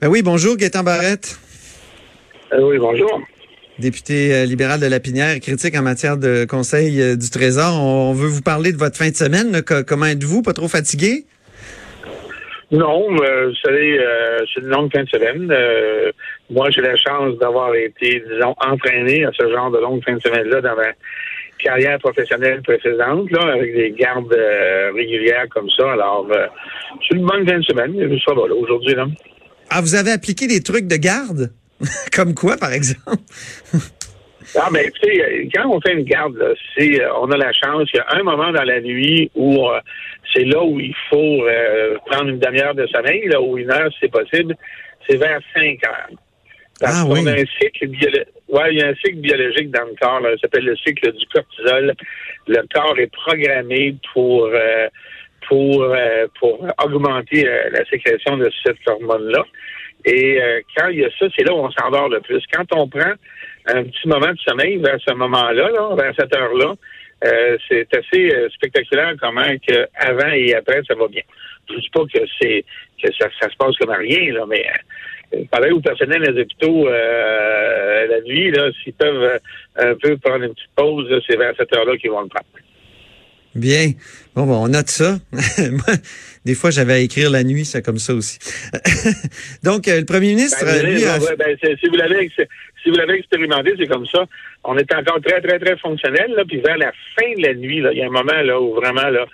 Ben oui, bonjour, Gaétan Barrette. Euh, oui, bonjour. Député euh, libéral de la Pinière, critique en matière de conseil euh, du Trésor. On, veut vous parler de votre fin de semaine. là. Comment êtes-vous? Pas trop fatigué? Non, vous savez, euh, c'est une longue fin de semaine. Moi, j'ai la chance d'avoir été, disons, entraîné à ce genre de longue fin de semaine-là dans ma carrière professionnelle précédente, là, avec des gardes régulières comme ça. Alors, c'est une bonne fin de semaine. Ça va, là, aujourd'hui, là. Ah, vous avez appliqué des trucs de garde? Comme quoi, par exemple? Ah, mais écoutez, euh, quand on fait une garde, là, c'est, euh, on a la chance qu'il y a un moment dans la nuit où euh, c'est là où il faut euh, prendre une demi-heure de sommeil, là, ou une heure si c'est possible, c'est vers 5 heures. Parce Ah, qu'on oui. a un cycle. Ouais, il y a un cycle biologique dans le corps, là, ça s'appelle le cycle du cortisol. Le corps est programmé pour euh, pour euh, pour augmenter euh, la sécrétion de cette hormone-là. Et euh, quand il y a ça, c'est là où on s'endort le plus. Quand on prend un petit moment de sommeil vers ce moment-là, là, vers cette heure-là, c'est assez spectaculaire comment que avant et après ça va bien. Je ne dis pas que c'est que ça, se passe comme rien, là, mais pareil au personnel des hôpitaux la nuit, s'ils peuvent un peu prendre une petite pause, c'est vers cette heure-là qu'ils vont le prendre. Bien. Bon, bon, on note ça. Moi, des fois, j'avais à écrire la nuit, c'est comme ça aussi. Donc, euh, le premier ministre, Ben, lui, a... ben, si vous l'avez si expérimenté, c'est comme ça. On est encore très, très, très fonctionnel, là, puis vers la fin de la nuit, il y a un moment là où vraiment là,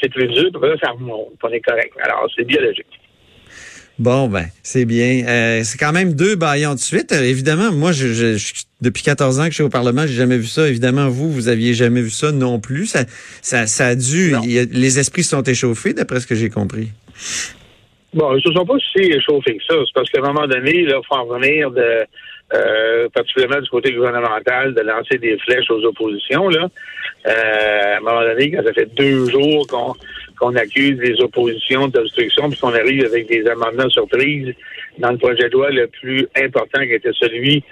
c'est plus dur, puis là, ça remonte, on est correct. Alors, c'est biologique. Bon, ben, c'est bien. Euh, c'est quand même deux baillons de suite. Euh, évidemment, moi, je, je- je- depuis 14 ans que je suis au Parlement, j'ai jamais vu ça. Évidemment, vous, vous aviez jamais vu ça non plus. Ça, ça, ça a dû... Il a- les esprits se sont échauffés, d'après ce que j'ai compris. Bon, ils ne se sont pas si échauffés que ça. C'est parce qu'à un moment donné, il faut en revenir de, euh, particulièrement du côté gouvernemental, de lancer des flèches aux oppositions. Là. Euh, à un moment donné, quand ça fait deux jours qu'on qu'on accuse les oppositions d'obstruction, puis qu'on arrive avec des amendements surprises dans le projet de loi le plus important qui était celui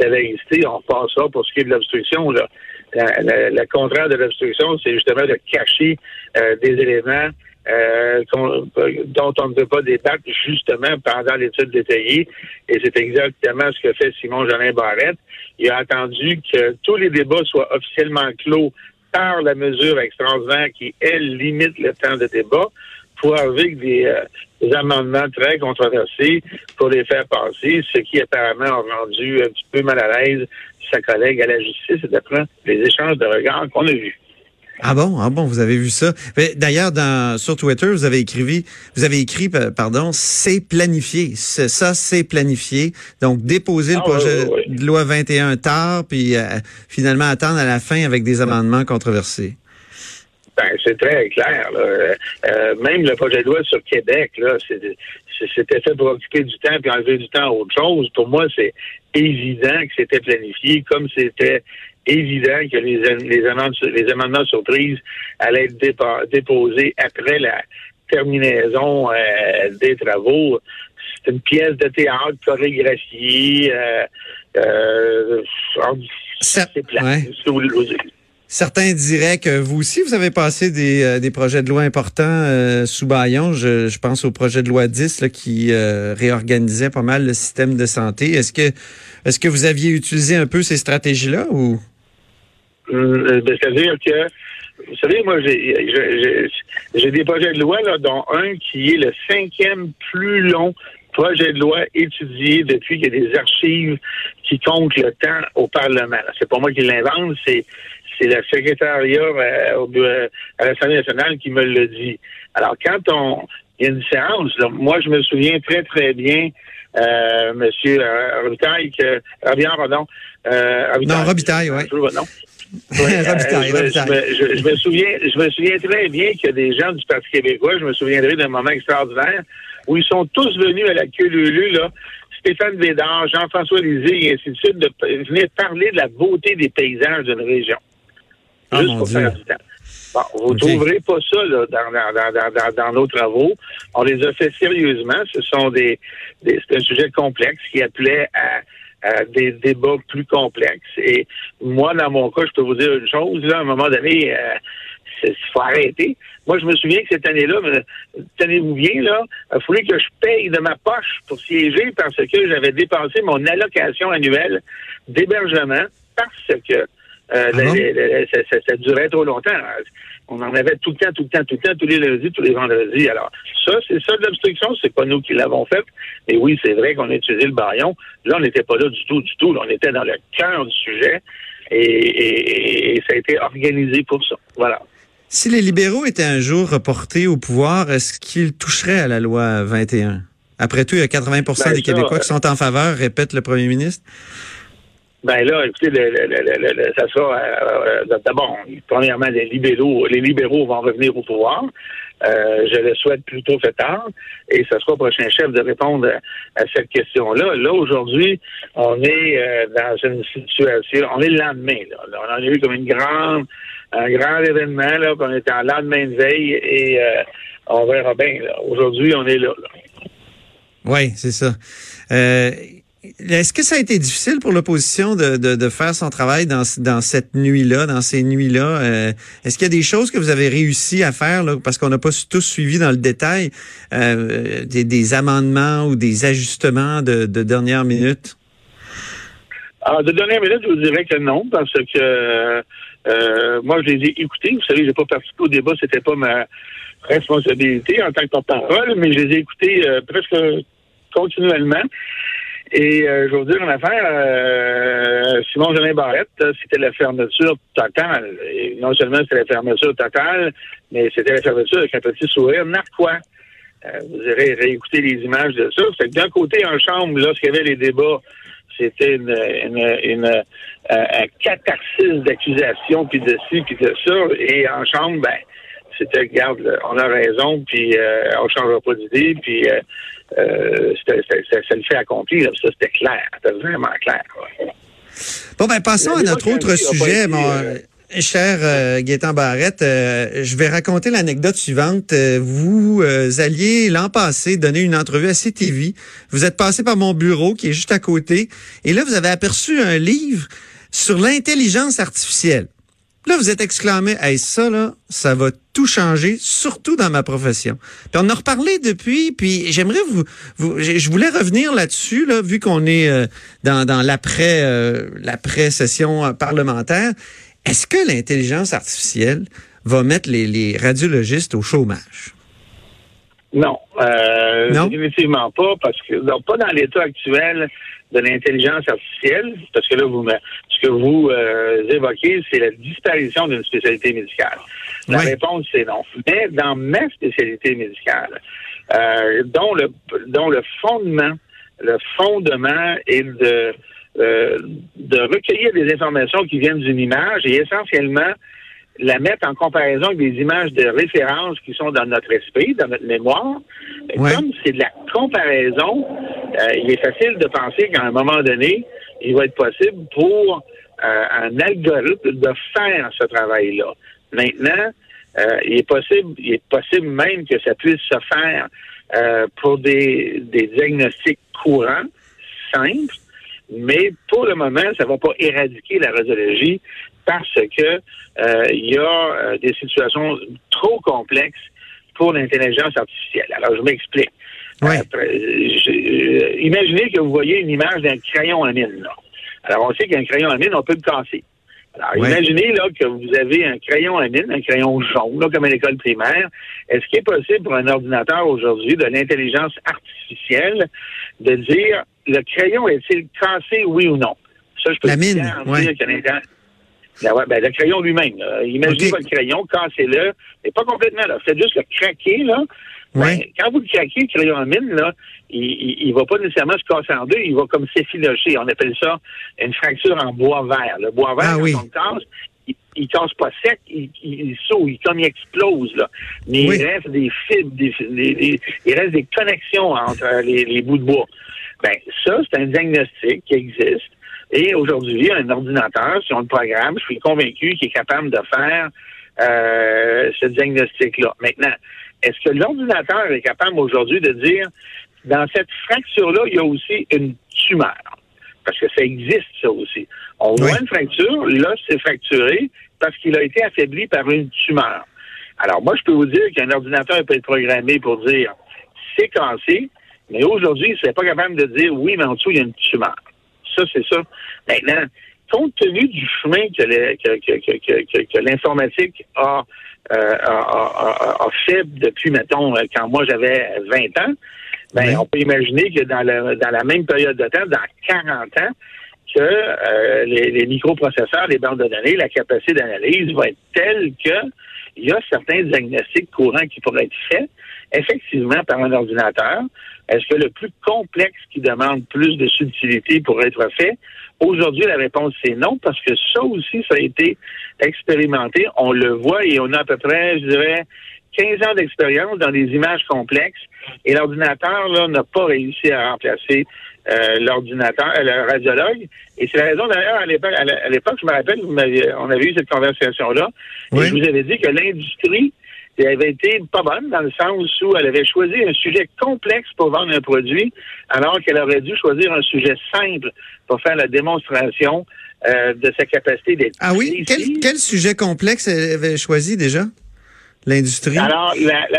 de la laïcité, on repassera pour ce qui est de l'obstruction. Là. La- contraire de l'obstruction, c'est justement de cacher euh, des éléments euh, dont on ne peut pas débattre justement pendant l'étude détaillée. Et c'est exactement ce que fait Simon Jolin Barrette. Il a attendu que tous les débats soient officiellement clos par la mesure extraordinaire qui, elle, limite le temps de débat pour arriver avec des, euh, des amendements très controversés pour les faire passer, ce qui apparemment a rendu un petit peu mal à l'aise sa collègue à la justice, d'après les échanges de regards qu'on a vus. Ah bon, ah bon, vous avez vu ça? D'ailleurs, sur Twitter, vous avez écrit, vous avez écrit, pa- pardon, c'est planifié. Ça, c'est planifié. Donc, déposer le Ah, projet oui, oui, oui. de loi 21 tard, puis euh, finalement attendre à la fin avec des amendements controversés. Ben, c'est très clair. là. Euh, euh, même le projet de loi sur Québec, là, c'était fait pour occuper du temps puis enlever du temps à autre chose. Pour moi, c'est évident que c'était planifié, comme c'était évident que les, les, amendements, les amendements surprises allaient être dépa- déposés après la terminaison euh, des travaux. C'est une pièce de théâtre chorégraphiée. Euh, c'est plat. ouais. vous. Certains diraient que vous aussi, vous avez passé des, euh, des projets de loi importants euh, sous Bayon. Je, je pense au projet de loi 10 là, qui euh, réorganisait pas mal le système de santé. Est-ce que, est-ce que vous aviez utilisé un peu ces stratégies-là ou? Euh, C'est-à-dire que, vous savez, moi, j'ai des projets de loi, là, dont un qui est le cinquième plus long projet de loi étudié depuis qu'il y a des archives qui comptent le temps au Parlement. C'est pas moi qui l'invente, c'est c'est le secrétariat euh, au bureau- à l'Assemblée nationale qui me le dit. Alors, quand on il y a une séance, là, moi, je me souviens très, très bien, euh, Monsieur euh, que, pardon, euh, Non, Robitaille. Ouais, Robitaille, euh, je, me- Robitaille. je me- je- je me souviens, je me souviens très bien que des gens du Parti québécois, je me souviendrai d'un moment extraordinaire où ils sont tous venus à la queue lulu, là, Stéphane Védard, Jean-François Lisée et ainsi de suite, de venir parler de la beauté des paysages d'une région. Ah, Juste pour Dieu. faire du temps. Bon, vous ne trouverez pas ça là, dans, dans, dans, dans, dans- dans nos travaux. On les a fait sérieusement. Ce sont des, des c'est un sujet complexe qui appelait à, à des débats plus complexes. Et moi, dans mon cas, je peux vous dire une chose. Là, à un moment donné, euh, il faut arrêter. Moi, je me souviens que cette année-là, tenez-vous bien, là, il fallait que je paye de ma poche pour siéger parce que j'avais dépassé mon allocation annuelle d'hébergement parce que euh, Ah bon? la- la- la- ça, ça- ça durait trop longtemps. On en avait tout le temps, tout le temps, tout le temps, tous les lundis, tous les vendredis. Alors, ça, c'est ça de l'obstruction. C'est pas nous qui l'avons fait. Et oui, c'est vrai qu'on a utilisé le baillon. Là, on n'était pas là du tout, du tout. Là, on était dans le cœur du sujet. Et, et- et ça a été organisé pour ça. Voilà. Si les libéraux étaient un jour reportés au pouvoir, est-ce qu'ils toucheraient à la loi 21? Après tout, il y a 80% Ben, des Québécois euh, qui sont en faveur, répète le premier ministre. Ben là, écoutez, ça sera euh, euh, d'abord, premièrement, les libéraux, les libéraux vont revenir au pouvoir. Euh, je le souhaite plutôt fait tard. Et ce sera au prochain chef de répondre à, cette question-là. Là, aujourd'hui, on est dans une situation, on est le lendemain. On en a eu comme une grande, un grand événement, là, était en lendemain de veille et on verra bien. Aujourd'hui, on est là. là. Oui, c'est ça. Est-ce que ça a été difficile pour l'opposition de, de, faire son travail dans, dans cette nuit-là, dans ces nuits-là? Euh, Est-ce qu'il y a des choses que vous avez réussi à faire, parce qu'on n'a pas tous suivi dans le détail, euh, des, amendements ou des ajustements de, de dernière minute? Alors, de dernière minute, je vous dirais que non, parce que euh, moi, je les ai écoutés. Vous savez, j'ai pas participé au débat, c'était pas ma responsabilité en tant que porte-parole, mais je les ai écoutés presque continuellement. Et euh, je vous dire une affaire, euh, Simon Jolin Barrette, euh, c'était la fermeture totale. Et non seulement c'était la fermeture totale, mais c'était la fermeture avec un petit sourire narquois. Euh, vous irez réécouter les images de ça. C'est d'un côté, en chambre, lorsqu'il y avait les débats, c'était une, une, une, euh, un d'accusations, puis de ci, puis de ça. Et en chambre, ben, c'était, regarde, on a raison, puis euh, on changera pas d'idée, puis euh, c'est le fait accompli. Là, ça, c'était clair. C'était vraiment clair. ouais. Bon, ben, passons à notre autre sujet, mon euh, euh, cher euh, Gaétan Barrette. euh, je vais raconter l'anecdote suivante. Euh, vous euh, alliez l'an passé donner une entrevue à CTV. Vous êtes passé par mon bureau qui est juste à côté. Et là, vous avez aperçu un livre sur l'intelligence artificielle. Là, vous êtes exclamé, hey, ça, là, ça va tout changer, surtout dans ma profession. Puis on a reparlé depuis, puis j'aimerais vous, vous je voulais revenir là-dessus, là, vu qu'on est euh, dans, l'après, euh, l'après session euh, parlementaire. Est-ce que l'intelligence artificielle va mettre les radiologistes au chômage? Non, euh, Non? définitivement pas, parce que non, pas dans l'état actuel de l'intelligence artificielle, parce que là, vous ce que vous euh, évoquez, c'est la disparition d'une spécialité médicale. La réponse, c'est non. Mais dans ma spécialité médicale, euh, dont le dont le fondement, le fondement est de euh, de recueillir des informations qui viennent d'une image et essentiellement la mettre en comparaison avec des images de référence qui sont dans notre esprit, dans notre mémoire. Ouais. Comme c'est de la comparaison, euh, il est facile de penser qu'à un moment donné, il va être possible pour euh, un algorithme de faire ce travail-là. Maintenant, euh, il est possible, il est possible même que ça puisse se faire pour des, des diagnostics courants, simples, mais pour le moment, ça ne va pas éradiquer la radiologie parce que euh, il y a euh, des situations trop complexes pour l'intelligence artificielle. Alors, je m'explique. Ouais. Euh, imaginez que vous voyez une image d'un crayon à mine. Là. Alors, on sait qu'un crayon à mine, on peut le casser. Alors, Ouais. imaginez là que vous avez un crayon à mine, un crayon jaune, là, comme à l'école primaire. Est-ce qu'il est possible pour un ordinateur aujourd'hui de l'intelligence artificielle de dire le crayon est-il cassé, oui ou non? Ça, je peux La mine, ouais. dire que l'intelligence- Ben ouais, ben, le crayon lui-même. Imaginez Ok. votre crayon, cassez-le. Mais pas complètement, là. Faites juste le craquer, là. Ben, quand vous le craquez, le crayon en mine, là, il, il, il va pas nécessairement se casser en deux, il va comme s'effilocher. On appelle ça une fracture en bois vert. Le bois vert, Ah quand oui. on le casse, il, il casse pas sec, il, il, saute, il, comme il explose, là. Mais il reste des fibres, des, il reste des connexions entre les, les bouts de bois. Ben, ça, c'est un diagnostic qui existe. Et aujourd'hui, un ordinateur, si on le programme, je suis convaincu qu'il est capable de faire euh, ce diagnostic-là. Maintenant, est-ce que l'ordinateur est capable aujourd'hui de dire, dans cette fracture-là, il y a aussi une tumeur? Parce que ça existe, ça aussi. On voit une fracture, là, c'est fracturé parce qu'il a été affaibli par une tumeur. Alors, moi, je peux vous dire qu'un ordinateur peut être programmé pour dire c'est cassé, mais aujourd'hui, il ne serait pas capable de dire oui, mais en dessous, il y a une tumeur. Ça, c'est ça. Maintenant, compte tenu du chemin que, l'informatique a, a, fait depuis, mettons, quand moi j'avais 20 ans, ben, on peut imaginer que dans, dans la même période de temps, dans 40 ans, que euh, les, microprocesseurs, les bandes de données, la capacité d'analyse va être telle que il y a certains diagnostics courants qui pourraient être faits effectivement par un ordinateur. Est-ce que le plus complexe qui demande plus de subtilité pourrait être fait? Aujourd'hui, la réponse c'est non, parce que ça aussi, ça a été expérimenté. On le voit et on a à peu près, je dirais, 15 ans d'expérience dans des images complexes et l'ordinateur là n'a pas réussi à remplacer euh, l'ordinateur, euh, le radiologue. Et c'est la raison d'ailleurs à l'époque, à l'époque, je me rappelle, vous on avait eu cette conversation-là, et je vous avais dit que l'industrie avait été pas bonne dans le sens où elle avait choisi un sujet complexe pour vendre un produit, alors qu'elle aurait dû choisir un sujet simple pour faire la démonstration euh, de sa capacité d'être. Ah oui? Quel, quel, sujet complexe elle avait choisi déjà? L'industrie? Alors,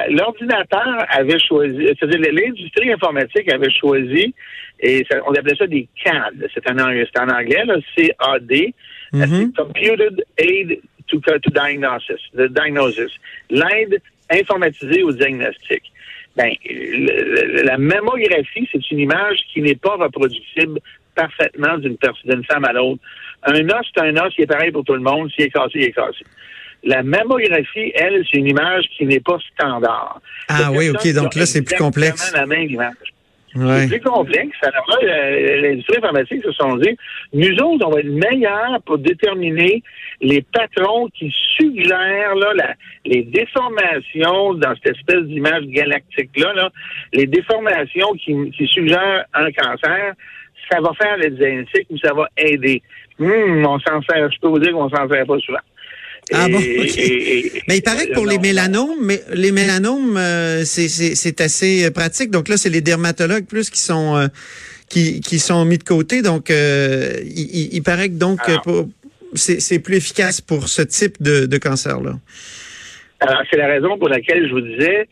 l'ordinateur avait choisi, c'est-à-dire l'industrie informatique avait choisi, et on appelait ça des CAD. C'est en, en anglais, C-A-D. Mm-hmm. Computed Aid to, to Diagnosis. The diagnosis. L'aide informatisée au diagnostic. Ben, la mammographie, c'est une image qui n'est pas reproductible parfaitement d'une personne, femme à l'autre. Un os, c'est un os, qui est pareil pour tout le monde. S'il est cassé, il est cassé. La mammographie, elle, c'est une image qui n'est pas standard. Ah oui, OK. Donc là, c'est plus complexe. la même image. C'est plus complexe. Alors là, l'industrie informatique se sont dit, nous autres, on va être meilleurs pour déterminer les patrons qui suggèrent là, les déformations dans cette espèce d'image galactique-là, là, les déformations qui, qui suggèrent un cancer, ça va faire les diagnostics ou ça va aider. Hum, on s'en sert, je peux vous dire qu'on s'en sert pas souvent. Ah bon? mais il paraît que pour les mélanomes, mais les mélanomes, euh, c'est assez euh, pratique. Donc là, c'est les dermatologues plus qui sont euh, qui, qui sont mis de côté. Donc, il, paraît que donc c'est plus efficace pour ce type de, de cancer-là. Alors, c'est la raison pour laquelle je vous disais,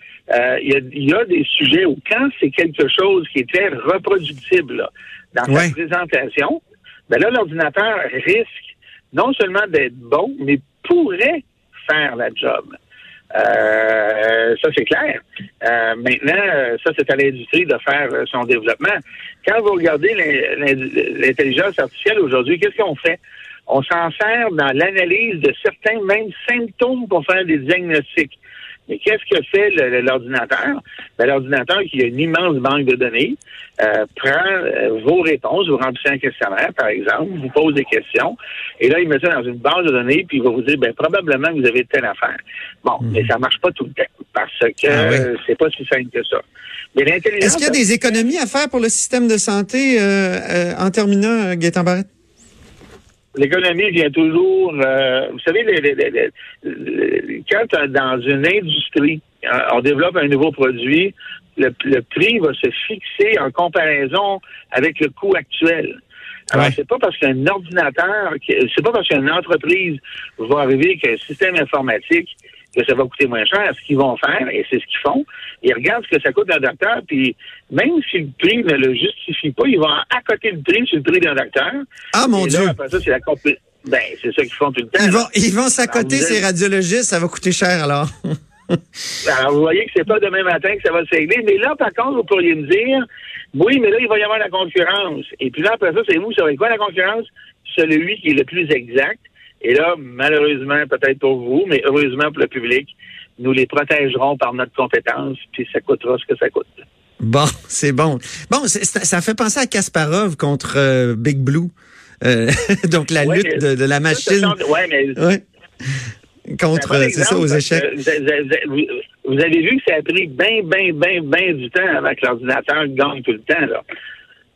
il y, a, des sujets où quand c'est quelque chose qui était reproductible dans sa présentation, ben là, l'ordinateur risque non seulement d'être bon, mais pourrait faire la job. Euh, ça, c'est clair. Euh, maintenant, ça, c'est à l'industrie de faire son développement. Quand vous regardez l'intelligence artificielle aujourd'hui, qu'est-ce qu'on fait? On s'en sert dans l'analyse de certains mêmes symptômes pour faire des diagnostics. Mais qu'est-ce que fait l'ordinateur? Ben, l'ordinateur qui a une immense banque de données euh, prend euh, vos réponses, vous remplissez un questionnaire, par exemple, vous pose des questions, et là, il met ça dans une base de données, puis il va vous dire, ben, probablement que vous avez telle affaire. Bon, mhm. mais ça marche pas tout le temps, parce que ah c'est pas si simple que ça. Est-ce qu'il y a des économies à faire pour le système de santé euh, en terminant, Gaëtan Barrette? L'économie vient toujours. Euh, vous savez, quand dans une industrie, euh, on développe un nouveau produit, le, prix va se fixer en comparaison avec le coût actuel. Alors, c'est pas parce qu'un ordinateur, c'est pas parce qu'une entreprise va arriver qu'un système informatique que ça va coûter moins cher. Ce qu'ils vont faire, et c'est ce qu'ils font, ils regardent ce que ça coûte un docteur, puis même si le prix ne le justifie pas, ils vont accoter le prix sur le prix d'un docteur. Ah, mon Dieu! Après ça, c'est la ben, c'est ça qu'ils font tout le temps. Ils vont, ils vont s'accoter ces radiologistes, ça va coûter cher alors. alors, vous voyez que c'est pas demain matin que ça va se régler. Mais là, par contre, vous pourriez me dire, oui, mais là, il va y avoir la concurrence. Et puis là, après ça, c'est vous, ça va être quoi la concurrence? Celui qui est le plus exact. Et là, malheureusement, peut-être pour vous, mais heureusement pour le public, nous les protégerons par notre compétence, puis ça coûtera ce que ça coûte. Bon, c'est bon. Bon, ça fait penser à Kasparov contre euh, Big Blue. Euh, donc la lutte de, la machine. Oui, mais contre, c'est ça, aux échecs. Vous, avez vu que ça a pris bien, bien, bien, bien du temps avant que l'ordinateur gagne tout le temps, là.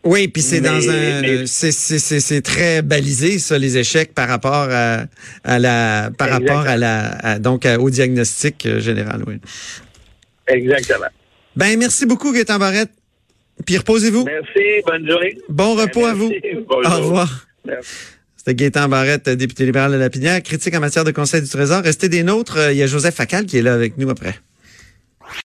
Oui, puis c'est dans un, c'est très balisé ça les échecs par rapport à, à la, par rapport à la, donc au diagnostic euh, général, oui. Exactement. Ben merci beaucoup Gaëtan Barrette. Puis reposez-vous. Merci, bonne journée. Bon repos à vous. Au revoir. C'était Gaétan Barrette, député libéral de la Pinière, critique en matière de Conseil du Trésor. Restez des nôtres. Il y a Joseph Facal qui est là avec nous après.